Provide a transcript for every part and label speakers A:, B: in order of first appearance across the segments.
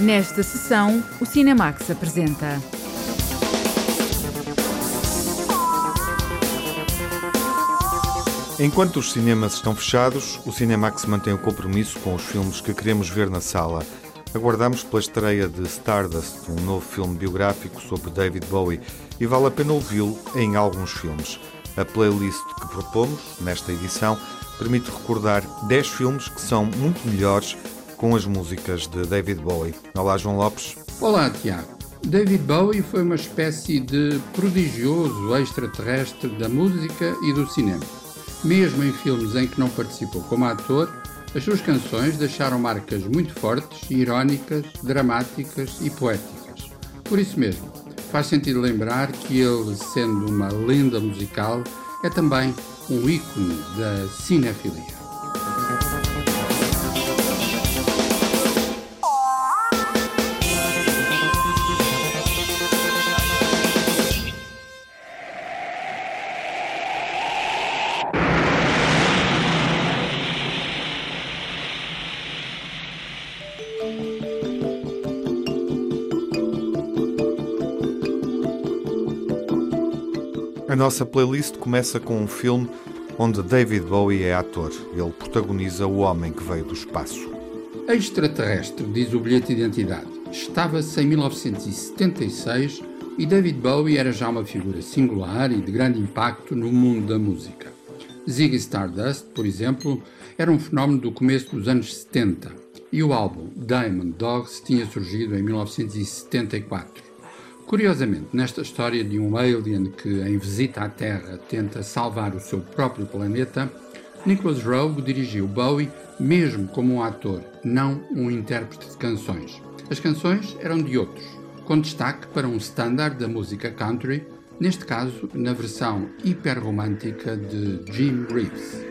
A: Nesta sessão, o Cinemax apresenta.
B: Enquanto os cinemas estão fechados, o Cinemax mantém o compromisso com os filmes que queremos ver na sala. Aguardamos pela estreia de Stardust, um novo filme biográfico sobre David Bowie, e vale a pena ouvi-lo em alguns filmes. A playlist que propomos nesta edição permite recordar 10 filmes que são muito melhores com as músicas de David Bowie. Olá, João Lopes.
C: Olá, Tiago. David Bowie foi uma espécie de prodigioso extraterrestre da música e do cinema. Mesmo em filmes em que não participou como ator, as suas canções deixaram marcas muito fortes, irónicas, dramáticas e poéticas. Por isso mesmo, faz sentido lembrar que ele, sendo uma lenda musical, é também um ícone da cinefilia.
B: Nossa playlist começa com um filme onde David Bowie é ator. Ele protagoniza o homem que veio do espaço.
C: Extraterrestre, diz o bilhete de identidade. Estava-se em 1976 e David Bowie era já uma figura singular e de grande impacto no mundo da música. Ziggy Stardust, por exemplo, era um fenómeno do começo dos anos 70 e o álbum Diamond Dogs tinha surgido em 1974. Curiosamente, nesta história de um alien que, em visita à Terra, tenta salvar o seu próprio planeta, Nicholas Rowe dirigiu Bowie mesmo como um ator, não um intérprete de canções. As canções eram de outros, com destaque para um standard da música country, neste caso na versão hiperromântica de Jim Reeves.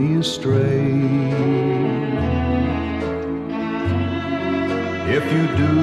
D: Me astray. If you do,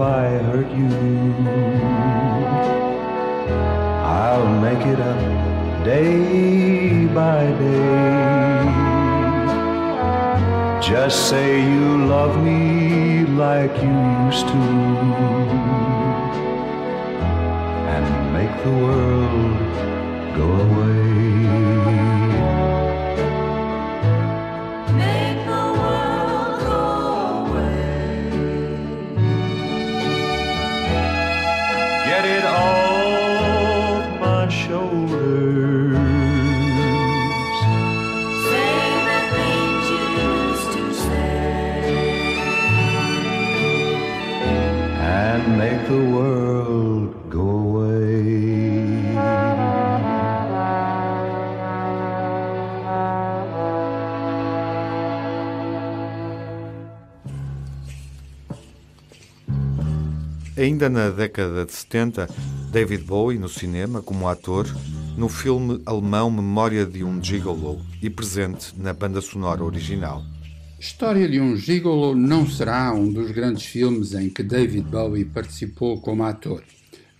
D: if I hurt you. I'll make it up day by day. Just say you love me like you used to. And make the world go away.
B: Na década de 70, David Bowie, no cinema, como ator, no filme alemão Memória de um Gigolo e presente na banda sonora original.
C: História de um Gigolo não será um dos grandes filmes em que David Bowie participou como ator,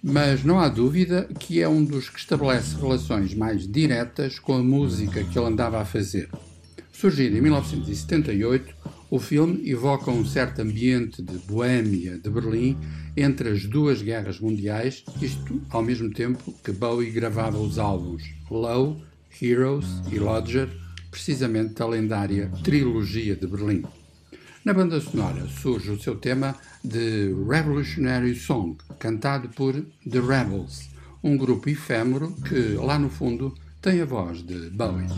C: mas não há dúvida que é um dos que estabelece relações mais diretas com a música que ele andava a fazer. Surgido em 1978, o filme evoca um certo ambiente de Boêmia de Berlim entre as duas guerras mundiais, isto ao mesmo tempo que Bowie gravava os álbuns Low, Heroes e Lodger, precisamente da lendária Trilogia de Berlim. Na banda sonora surge o seu tema de Revolutionary Song, cantado por The Rebels, um grupo efêmero que, lá no fundo, tem a voz de Bowie.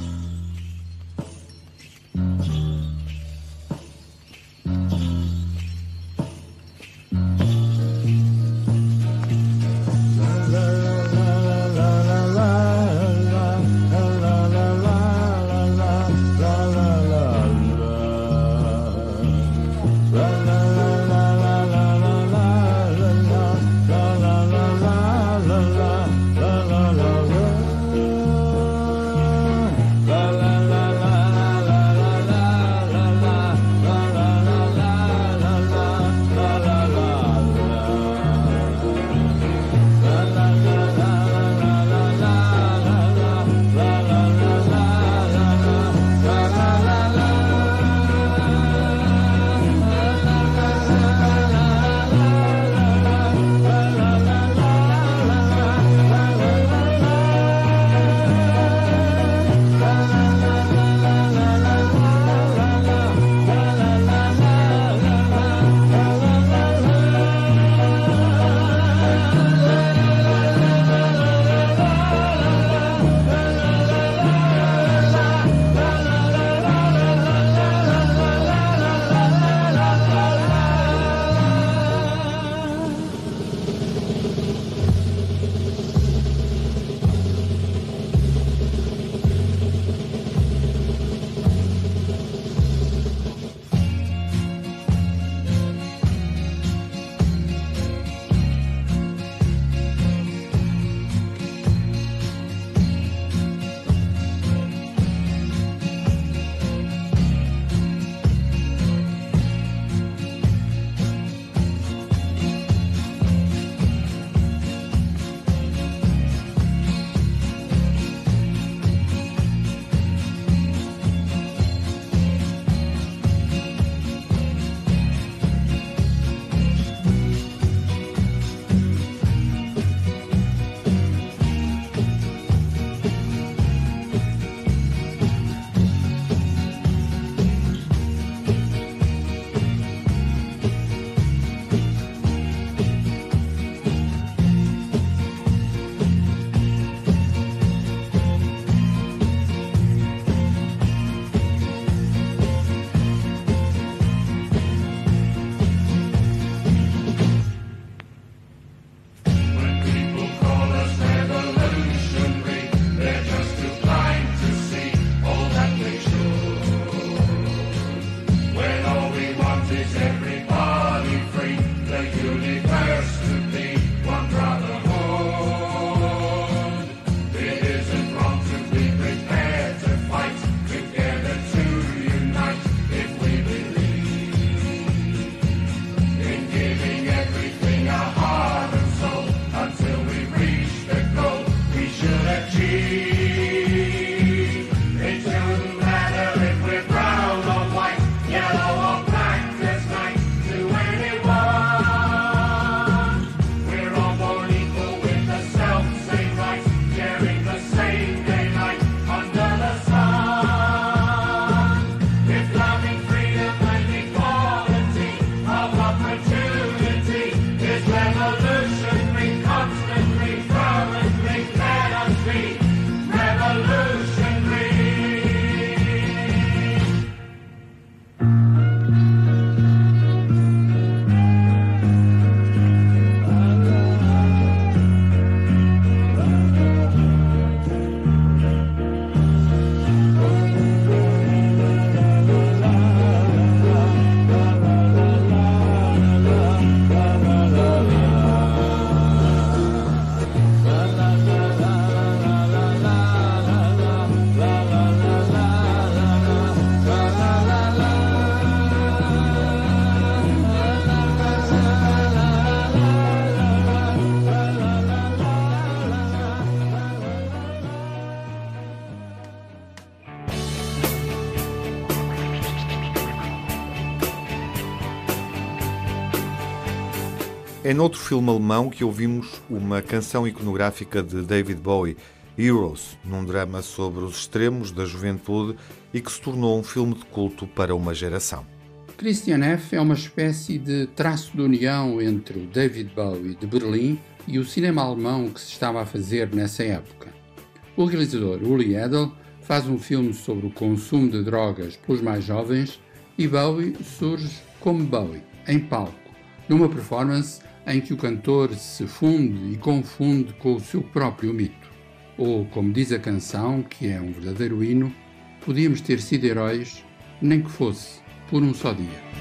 B: É noutro filme alemão que ouvimos uma canção iconográfica de David Bowie, Heroes, num drama sobre os extremos da juventude e que se tornou um filme de culto para uma geração.
C: Christian F. é uma espécie de traço de união entre o David Bowie de Berlim e o cinema alemão que se estava a fazer nessa época. O realizador Uli Edel faz um filme sobre o consumo de drogas pelos mais jovens e Bowie surge como Bowie, em palco, numa performance em que o cantor se funde e confunde com o seu próprio mito. Ou, como diz a canção, que é um verdadeiro hino, podíamos ter sido heróis, nem que fosse por um só dia.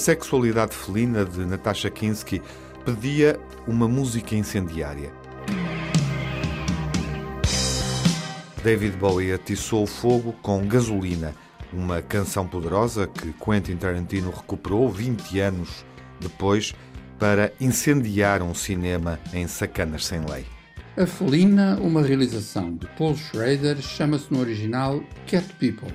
B: Sexualidade felina de Natasha Kinski pedia uma música incendiária. David Bowie atiçou o fogo com Gasolina, uma canção poderosa que Quentin Tarantino recuperou 20 anos depois para incendiar um cinema em Sacanas Sem Lei.
C: A Felina, uma realização de Paul Schrader, chama-se no original Cat People.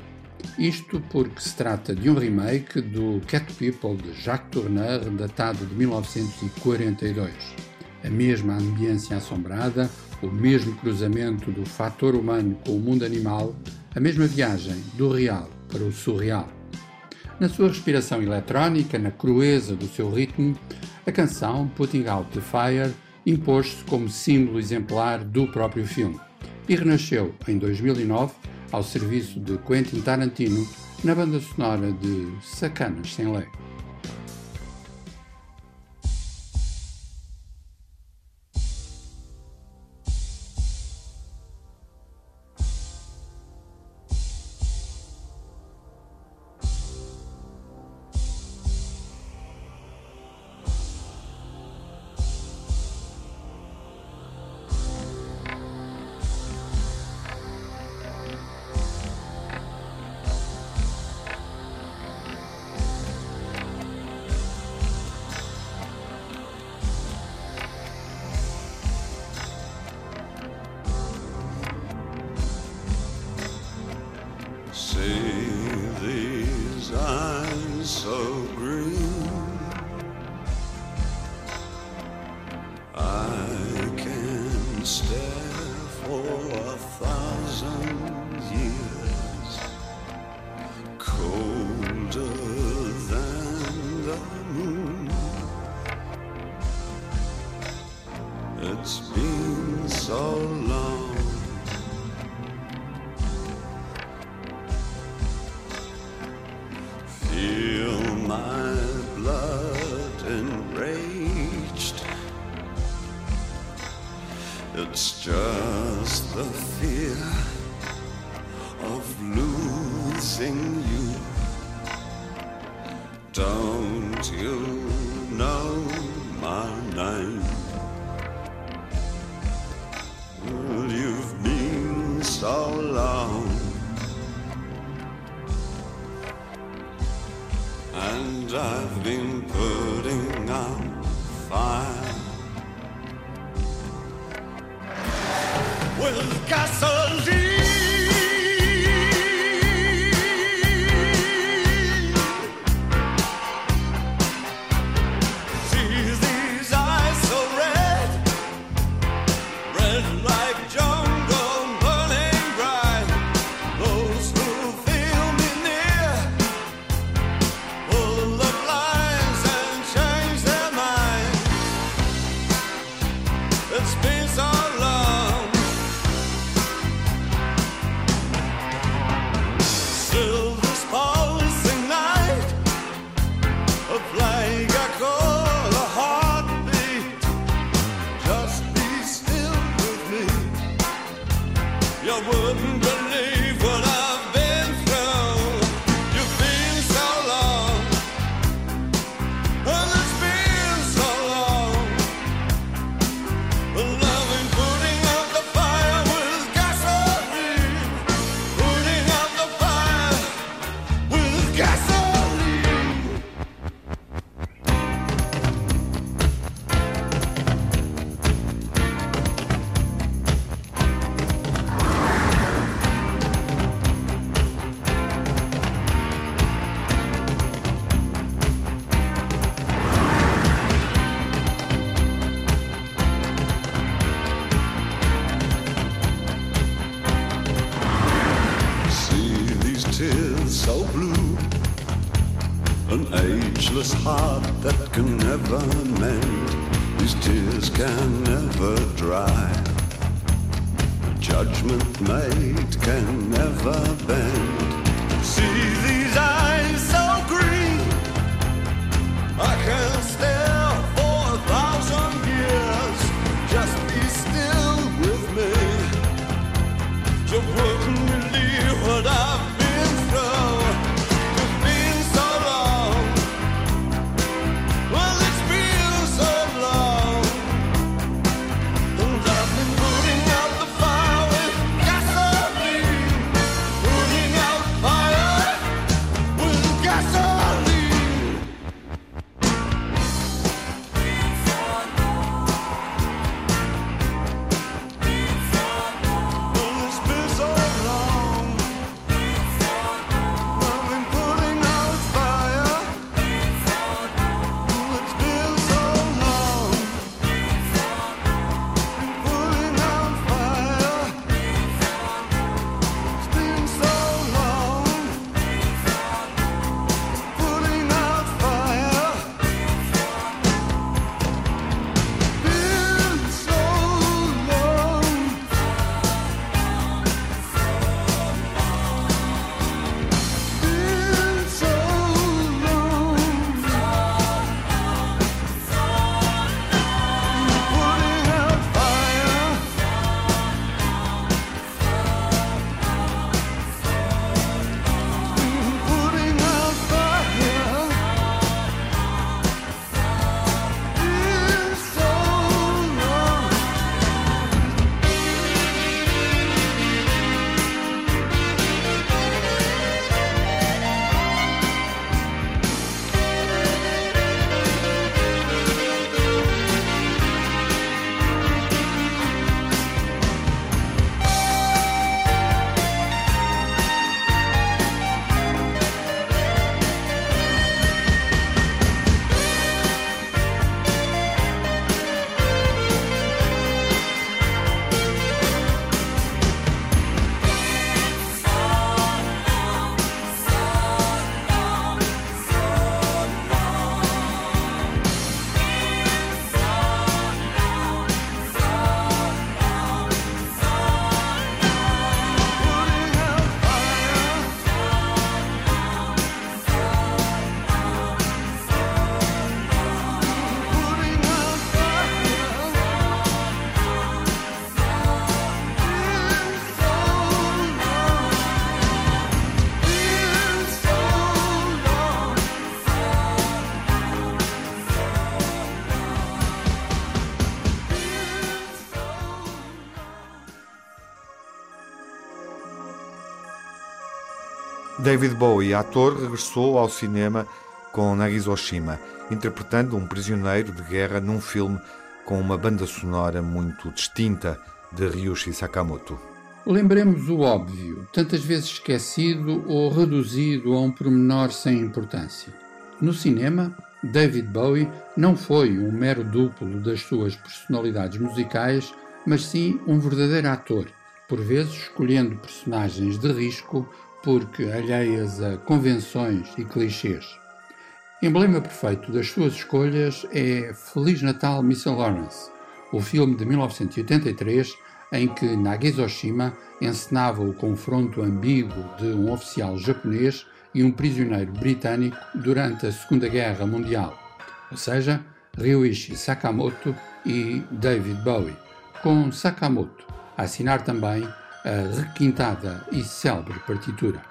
C: Isto porque se trata de um remake do Cat People de Jacques Tourneur, datado de 1942. A mesma ambiência assombrada, o mesmo cruzamento do fator humano com o mundo animal, a mesma viagem do real para o surreal. Na sua respiração eletrónica, na crueza do seu ritmo, a canção Putting Out the Fire impôs-se como símbolo exemplar do próprio filme e renasceu em 2009 ao serviço de Quentin Tarantino na banda sonora de Sacanas Sem Lei.
E: the fear of losing you. Don't you know my name? Well, you've been so long, and I've been putting out fire.
B: David Bowie, ator, regressou ao cinema com Nagizoshima, interpretando um prisioneiro de guerra num filme com uma banda sonora muito distinta de Ryushi Sakamoto.
C: Lembremos o óbvio, tantas vezes esquecido ou reduzido a um pormenor sem importância. No cinema, David Bowie não foi um mero duplo das suas personalidades musicais, mas sim um verdadeiro ator, por vezes escolhendo personagens de risco porque alheias a convenções e clichês. Emblema perfeito das suas escolhas é Feliz Natal, Miss Lawrence, o filme de 1983 em que Nagizoshima encenava o confronto ambíguo de um oficial japonês e um prisioneiro britânico durante a Segunda Guerra Mundial, ou seja, Ryuichi Sakamoto e David Bowie, com Sakamoto a assinar também a requintada e célebre partitura.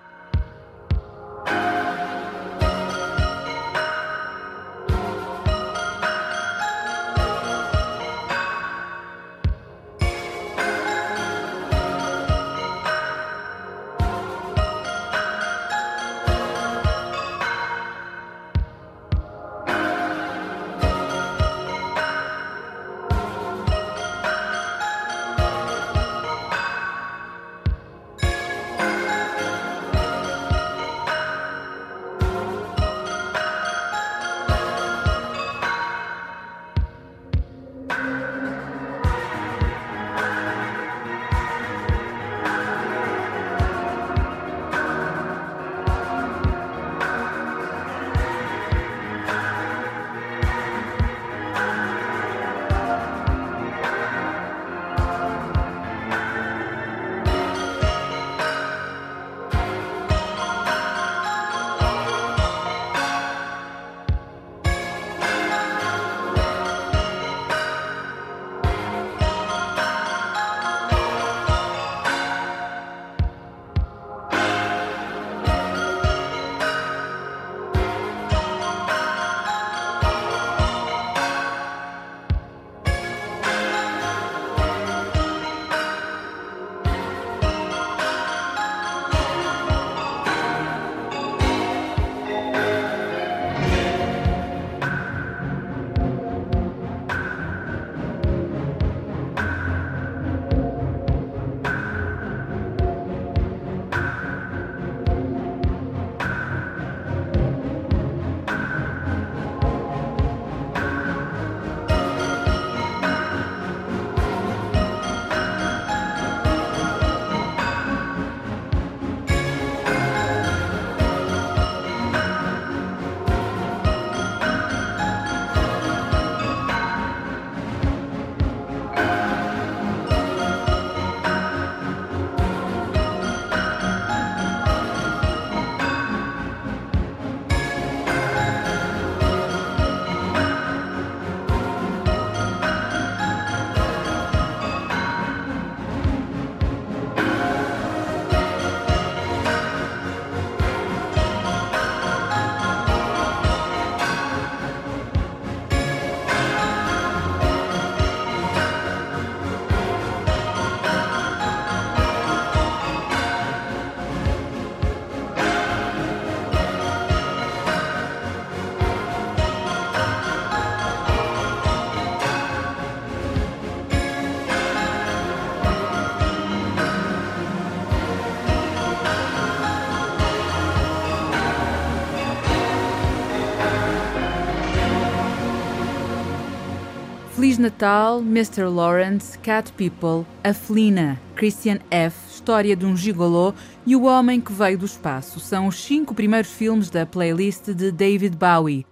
A: Feliz Natal, Mr. Lawrence, Cat People, A Felina, Christian F., História de um Gigolô e O Homem que Veio do Espaço são os cinco primeiros filmes da playlist de David Bowie.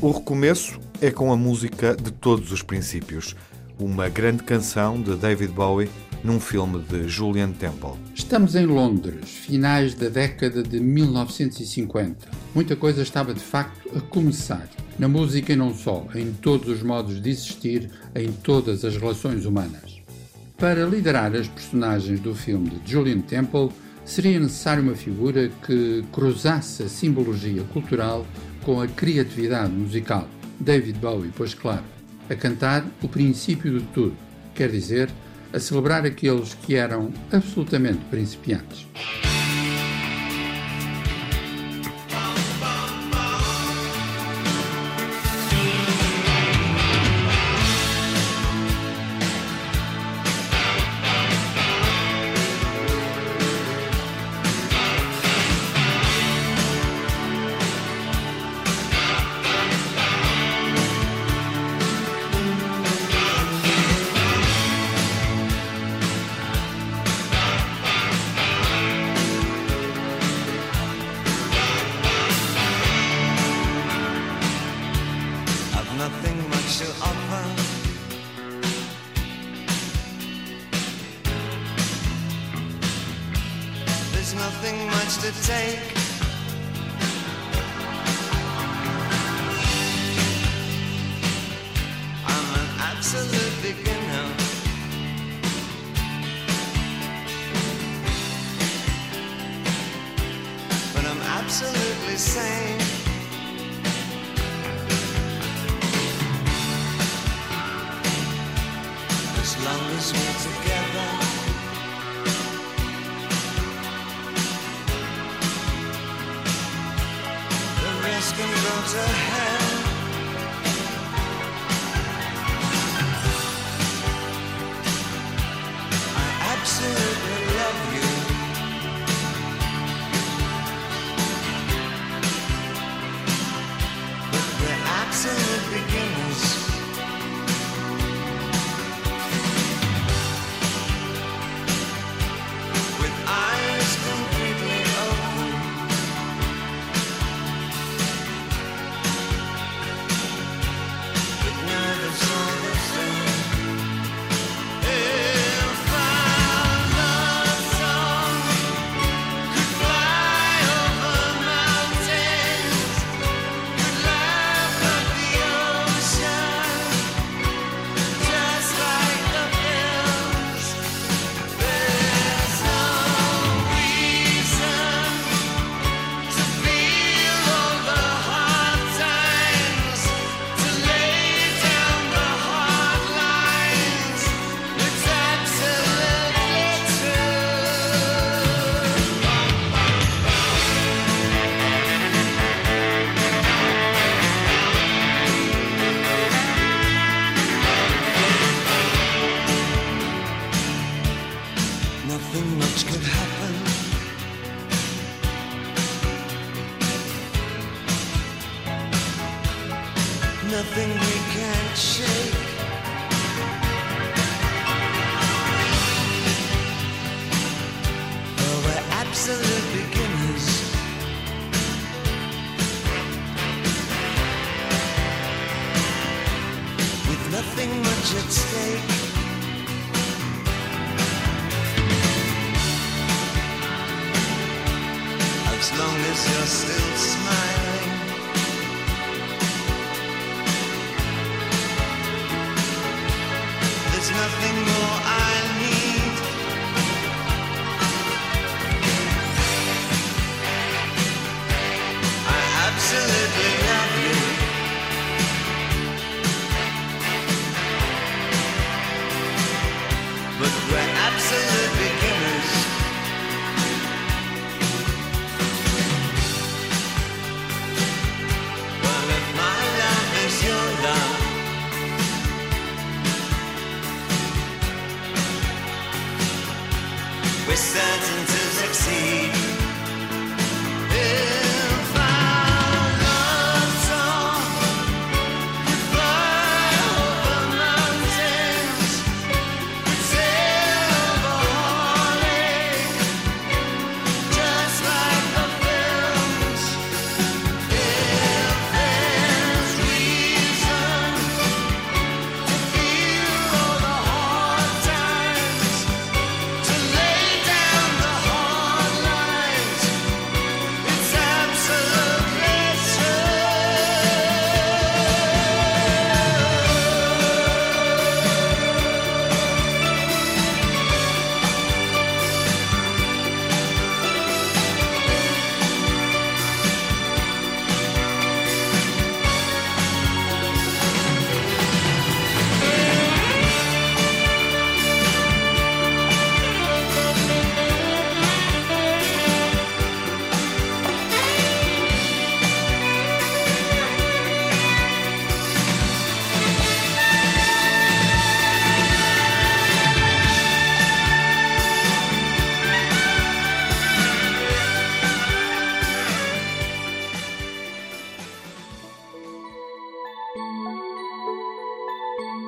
B: O recomeço é com a música de todos os princípios, uma grande canção de David Bowie num filme de Julian Temple.
C: Estamos em Londres, finais da década de 1950. Muita coisa estava de facto a começar. Na música e não só, em todos os modos de existir, em todas as relações humanas. Para liderar as personagens do filme de Julian Temple, seria necessária uma figura que cruzasse a simbologia cultural com a criatividade musical. David Bowie, pois claro, a cantar o princípio de tudo, quer dizer,
F: a celebrar aqueles que eram absolutamente principiantes.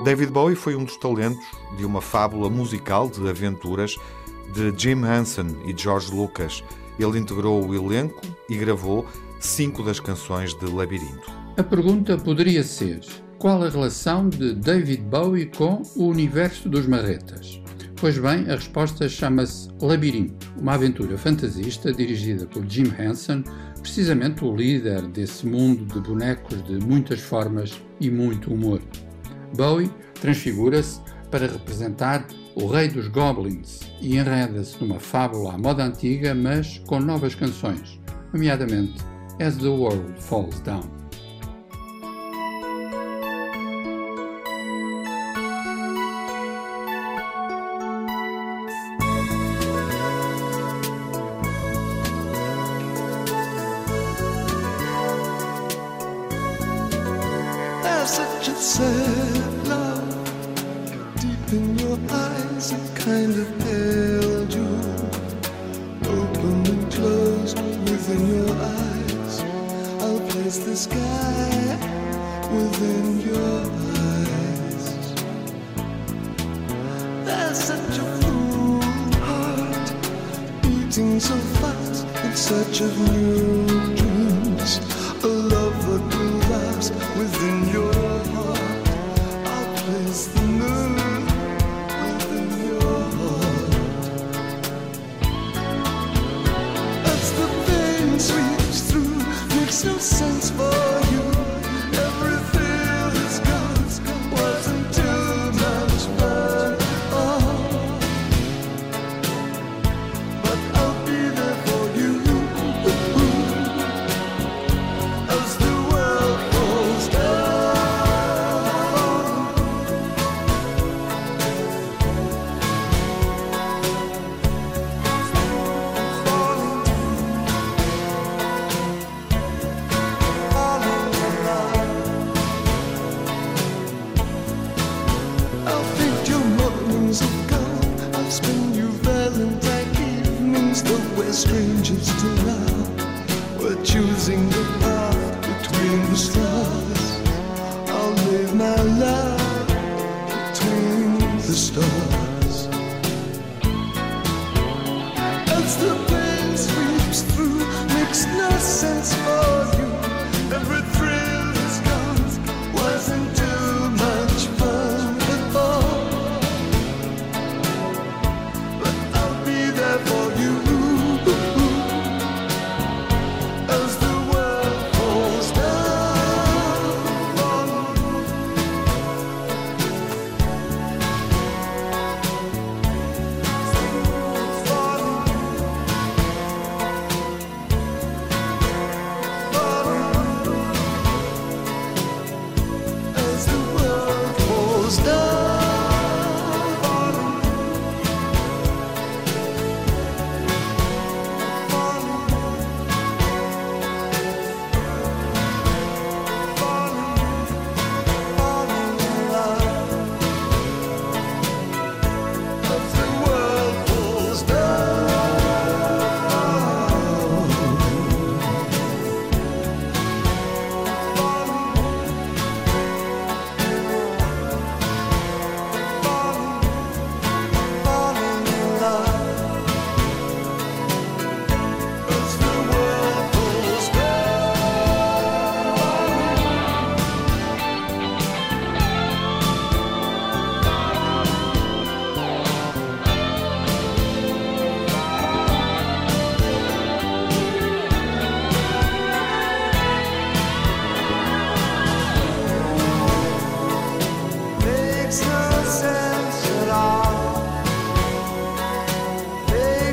B: David Bowie foi um dos talentos de uma fábula musical de aventuras de Jim Henson e George Lucas. Ele integrou o elenco e gravou cinco das canções de Labirinto.
C: A pergunta poderia ser: qual a relação de David Bowie com o universo dos marretas? Pois bem, a resposta chama-se Labirinto, uma aventura fantasista dirigida por Jim Henson, precisamente o líder desse mundo de bonecos de muitas formas e muito humor. Bowie transfigura-se para representar o rei dos goblins e enreda-se numa fábula à moda antiga, mas com novas canções, nomeadamente As the World Falls Down.
E: Love deep in your eyes, a kind of pale jewel, open and closed within your eyes. I'll place the sky within your eyes. There's such a fool heart beating so fast in search of new dreams. A love that will last within your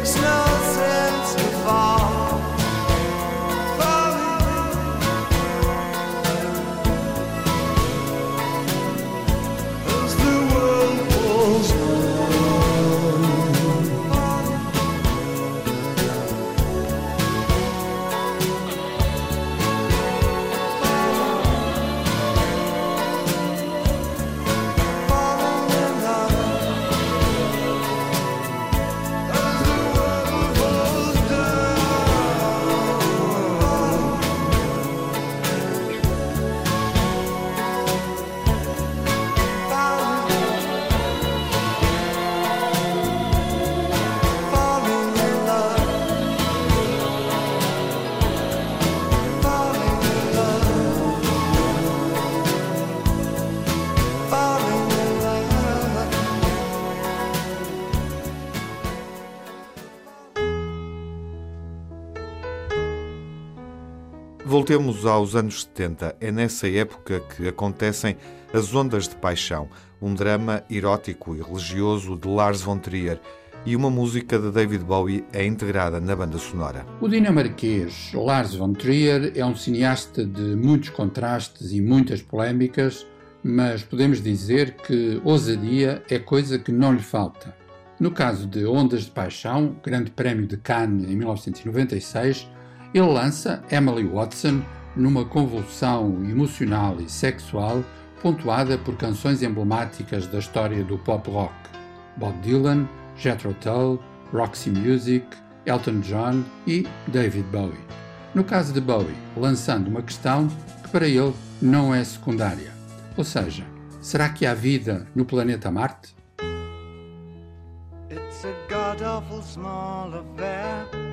E: snow.
B: Voltemos aos anos 70. É nessa época que acontecem As Ondas de Paixão, um drama erótico e religioso de Lars von Trier, e uma música de David Bowie é integrada na banda sonora.
C: O dinamarquês Lars von Trier é um cineasta de muitos contrastes e muitas polémicas, mas podemos dizer que ousadia é coisa que não lhe falta. No caso de Ondas de Paixão, Grande Prémio de Cannes em 1996, ele lança Emily Watson numa convulsão emocional e sexual pontuada por canções emblemáticas da história do pop rock. Bob Dylan, Jethro Tull, Roxy Music, Elton John e David Bowie. No caso de Bowie, lançando uma questão que para ele não é secundária. Ou seja, será que há vida no planeta Marte?
G: It's a god awful small affair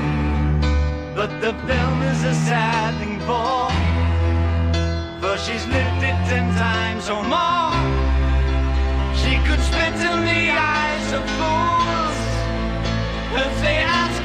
G: But the film is a sad thing for, for she's lived it ten times or more. She could spit in the eyes of fools if they ask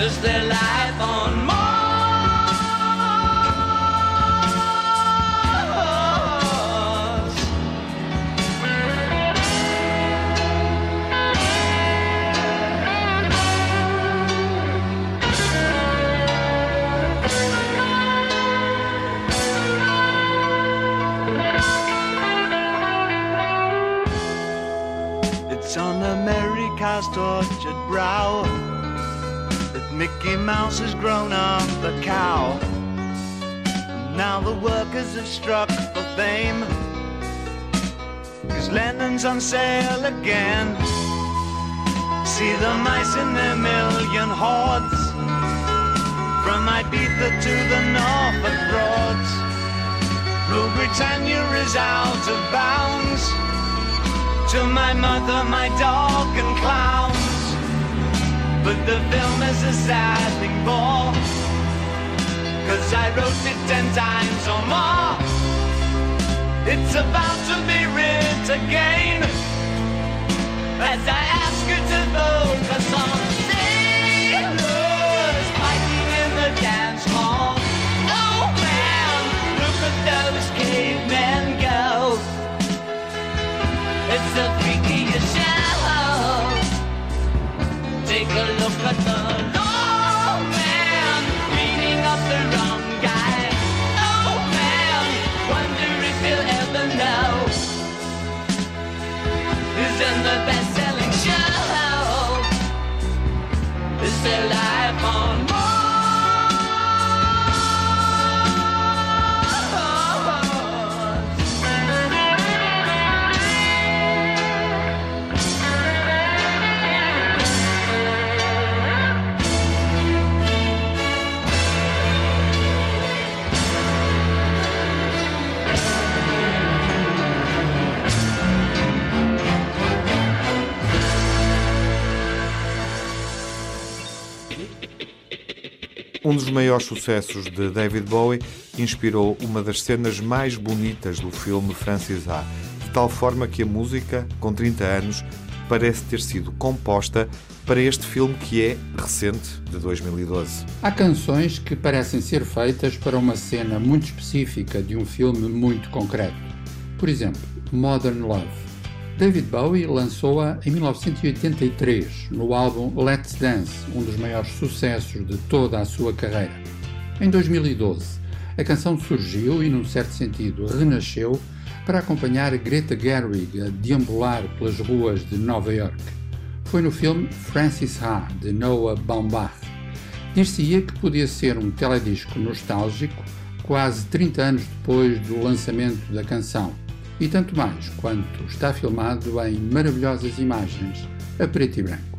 G: Is there life Mouse has grown up a cow. Now the workers have struck for fame. Cause Lennon's on sale again. See the mice in their million hordes. From Ibiza to the Norfolk Broads. Rule Britannia is out of bounds to my mother, my dog, and clowns. But the film is a sad thing for, cause I wrote it ten times or more. It's about to be writ again, as I ask you to focus on sailors the. Oh, best-selling show. Is there
B: Um dos maiores sucessos de David Bowie inspirou uma das cenas mais bonitas do filme Francis A, de tal forma que a música, com 30 anos, parece ter sido composta para este filme que é recente, de 2012.
C: Há canções que parecem ser feitas para uma cena muito específica de um filme muito concreto. Por exemplo, Modern Love. David Bowie lançou-a em 1983 no álbum Let's Dance, um dos maiores sucessos de toda a sua carreira.
G: Em 2012, a canção surgiu e, num certo sentido, renasceu para acompanhar Greta Gerwig a deambular pelas ruas de Nova York. Foi no filme Francis Ha, de Noah Baumbach. Dir-se-ia que podia ser um teledisco nostálgico quase 30 anos depois do lançamento da canção, e tanto mais quanto está filmado em maravilhosas imagens a preto e branco.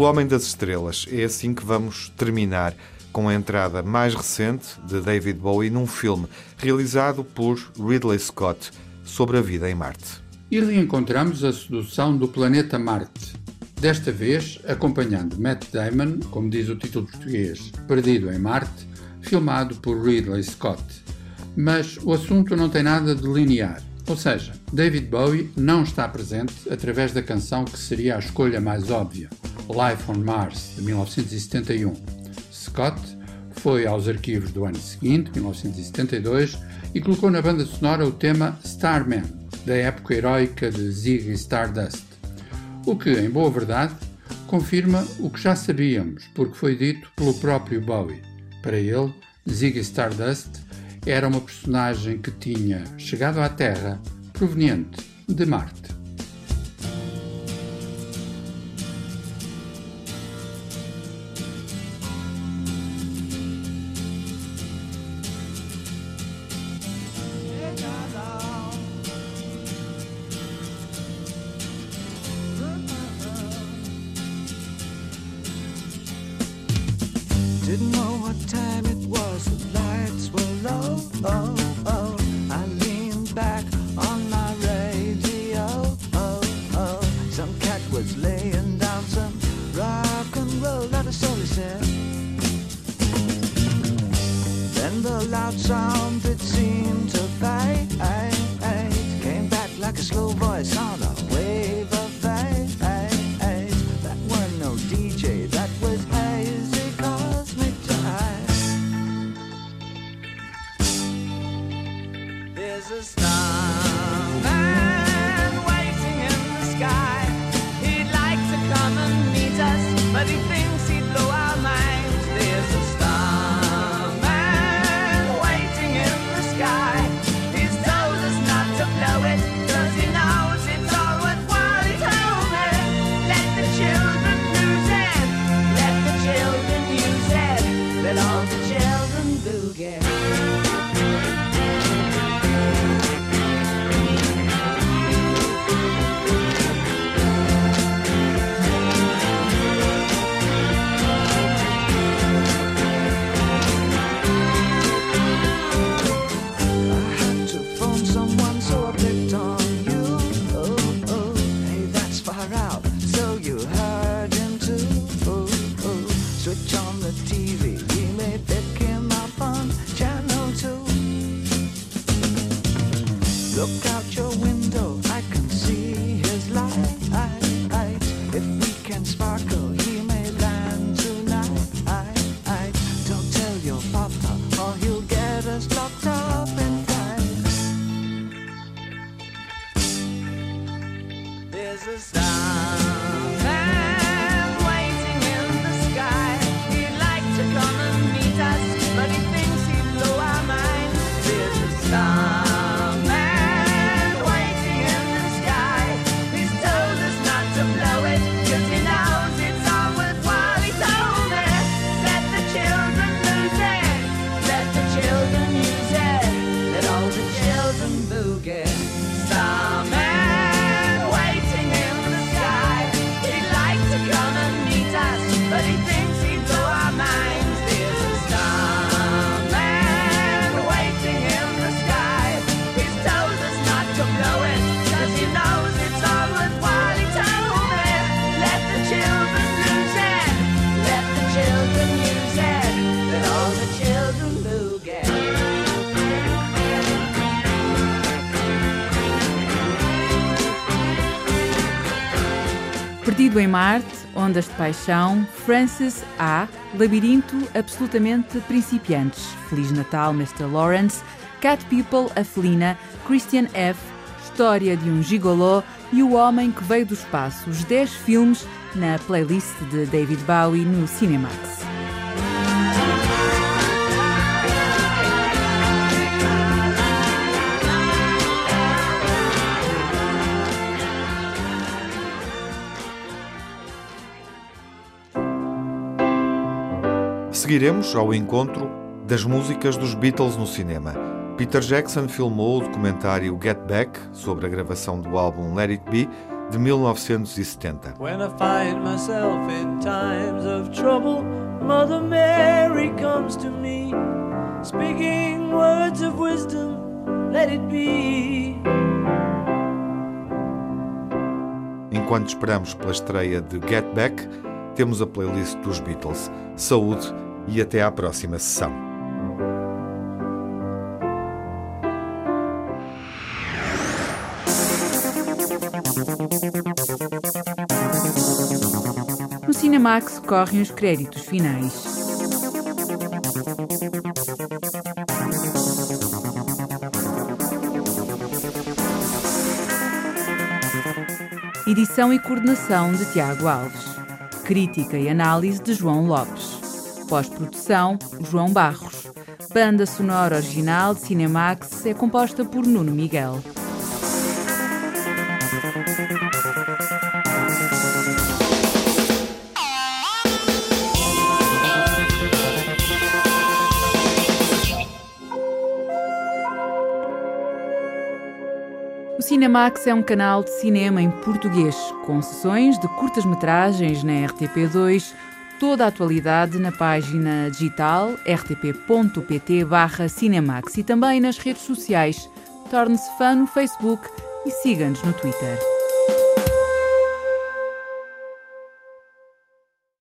B: O Homem das Estrelas. É assim que vamos terminar com a entrada mais recente de David Bowie num filme realizado por Ridley Scott sobre a vida em Marte.
G: E reencontramos a sedução do planeta Marte. Desta vez acompanhando Matt Damon, como diz o título português, Perdido em Marte, filmado por Ridley Scott. Mas o assunto não tem nada de linear. Ou seja, David Bowie não está presente através da canção que seria a escolha mais óbvia, Life on Mars, de 1971. Scott foi aos arquivos do ano seguinte, 1972, e colocou na banda sonora o tema Starman, da época heroica de Ziggy Stardust. O que, em boa verdade, confirma o que já sabíamos, porque foi dito pelo próprio Bowie. Para ele, Ziggy Stardust
C: era uma personagem que tinha chegado à Terra proveniente de Marte.
G: loud sound that seems is a star.
A: Comigo em Marte, Ondas de Paixão, Francis A., Labirinto Absolutamente Principiantes, Feliz Natal, Mr. Lawrence, Cat People, A Felina, Christian F., História de um Gigolô e O Homem que Veio do Espaço, os 10 filmes na playlist de David Bowie no Cinemax.
B: Seguiremos ao encontro das músicas dos Beatles no cinema. Peter Jackson filmou o documentário Get Back sobre a gravação do álbum Let It Be de 1970. Enquanto esperamos pela estreia de Get Back, temos a playlist dos Beatles. Saúde e até à próxima sessão.
A: No Cinemax correm os créditos finais. Edição e coordenação de Tiago Alves. Crítica e análise de João Lopes. Pós-produção, João Barros. Banda sonora original de Cinemax é composta por Nuno Miguel. O Cinemax é um canal de cinema em português, com sessões de curtas-metragens na RTP2, toda a atualidade na página digital rtp.pt Cinemax e também nas redes sociais. Torne-se fã no Facebook e siga-nos no Twitter.